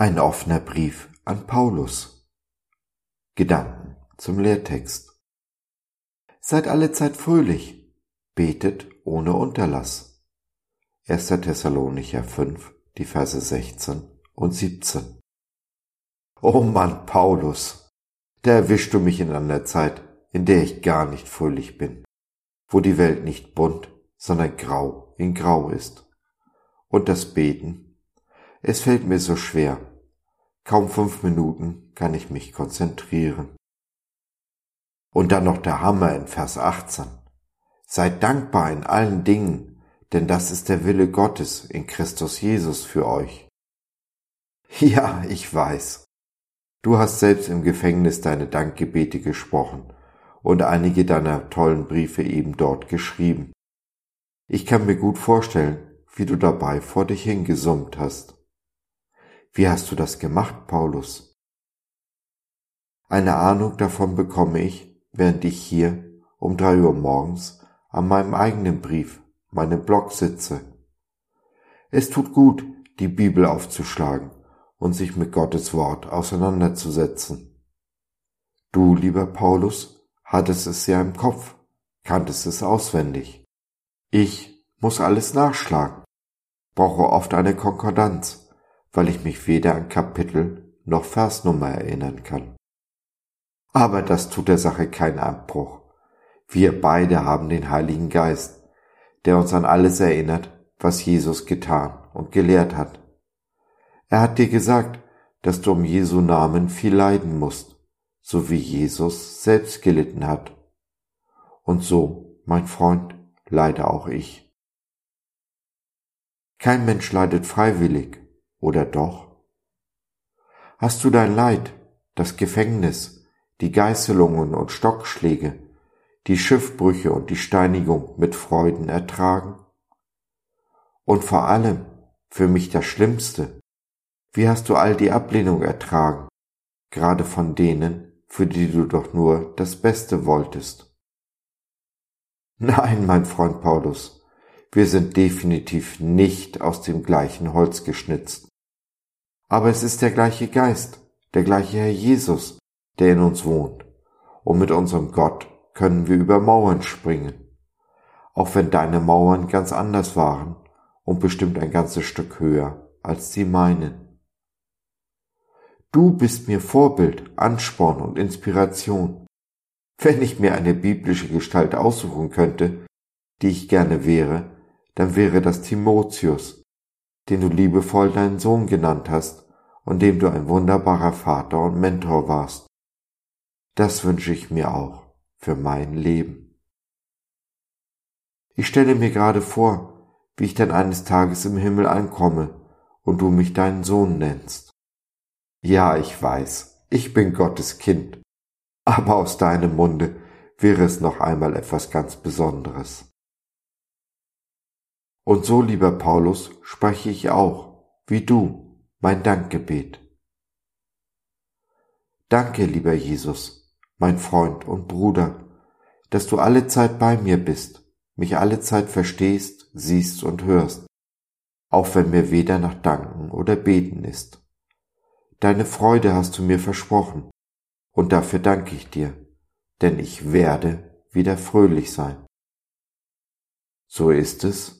Ein offener Brief an Paulus. Gedanken zum Lehrtext. Seid alle Zeit fröhlich, betet ohne Unterlass. 1. Thessalonicher 5, die Verse 16 und 17. Oh Mann, Paulus, da erwischst du mich in einer Zeit, in der ich gar nicht fröhlich bin, wo die Welt nicht bunt, sondern grau in grau ist. Und das Beten, es fällt mir so schwer, Kaum fünf Minuten kann ich mich konzentrieren. Und dann noch der Hammer in Vers 18. Seid dankbar in allen Dingen, denn das ist der Wille Gottes in Christus Jesus für euch. Ja, ich weiß. Du hast selbst im Gefängnis deine Dankgebete gesprochen und einige deiner tollen Briefe eben dort geschrieben. Ich kann mir gut vorstellen, wie du dabei vor dich hingesummt hast. Wie hast du das gemacht, Paulus? Eine Ahnung davon bekomme ich, während ich hier um drei Uhr morgens an meinem eigenen Brief, meinem Blog sitze. Es tut gut, die Bibel aufzuschlagen und sich mit Gottes Wort auseinanderzusetzen. Du, lieber Paulus, hattest es ja im Kopf, kanntest es auswendig. Ich muss alles nachschlagen, brauche oft eine Konkordanz, weil ich mich weder an Kapitel noch Versnummer erinnern kann. Aber das tut der Sache keinen Abbruch. Wir beide haben den Heiligen Geist, der uns an alles erinnert, was Jesus getan und gelehrt hat. Er hat dir gesagt, dass du um Jesu Namen viel leiden musst, so wie Jesus selbst gelitten hat. Und so, mein Freund, leide auch ich. Kein Mensch leidet freiwillig, oder doch? Hast du dein Leid, das Gefängnis, die Geißelungen und Stockschläge, die Schiffbrüche und die Steinigung mit Freuden ertragen? Und vor allem, für mich das Schlimmste, wie hast du all die Ablehnung ertragen, gerade von denen, für die du doch nur das Beste wolltest? Nein, mein Freund Paulus, wir sind definitiv nicht aus dem gleichen Holz geschnitzt. Aber es ist der gleiche Geist, der gleiche Herr Jesus, der in uns wohnt. Und mit unserem Gott können wir über Mauern springen. Auch wenn deine Mauern ganz anders waren und bestimmt ein ganzes Stück höher als die meinen. Du bist mir Vorbild, Ansporn und Inspiration. Wenn ich mir eine biblische Gestalt aussuchen könnte, die ich gerne wäre, dann wäre das Timotheus, den du liebevoll deinen Sohn genannt hast und dem du ein wunderbarer Vater und Mentor warst. Das wünsche ich mir auch für mein Leben. Ich stelle mir gerade vor, wie ich dann eines Tages im Himmel ankomme und du mich deinen Sohn nennst. Ja, ich weiß, ich bin Gottes Kind, aber aus deinem Munde wäre es noch einmal etwas ganz Besonderes. Und so, lieber Paulus, spreche ich auch, wie du, mein Dankgebet. Danke, lieber Jesus, mein Freund und Bruder, dass du alle Zeit bei mir bist, mich alle Zeit verstehst, siehst und hörst, auch wenn mir weder nach Danken oder Beten ist. Deine Freude hast du mir versprochen, und dafür danke ich dir, denn ich werde wieder fröhlich sein. So ist es,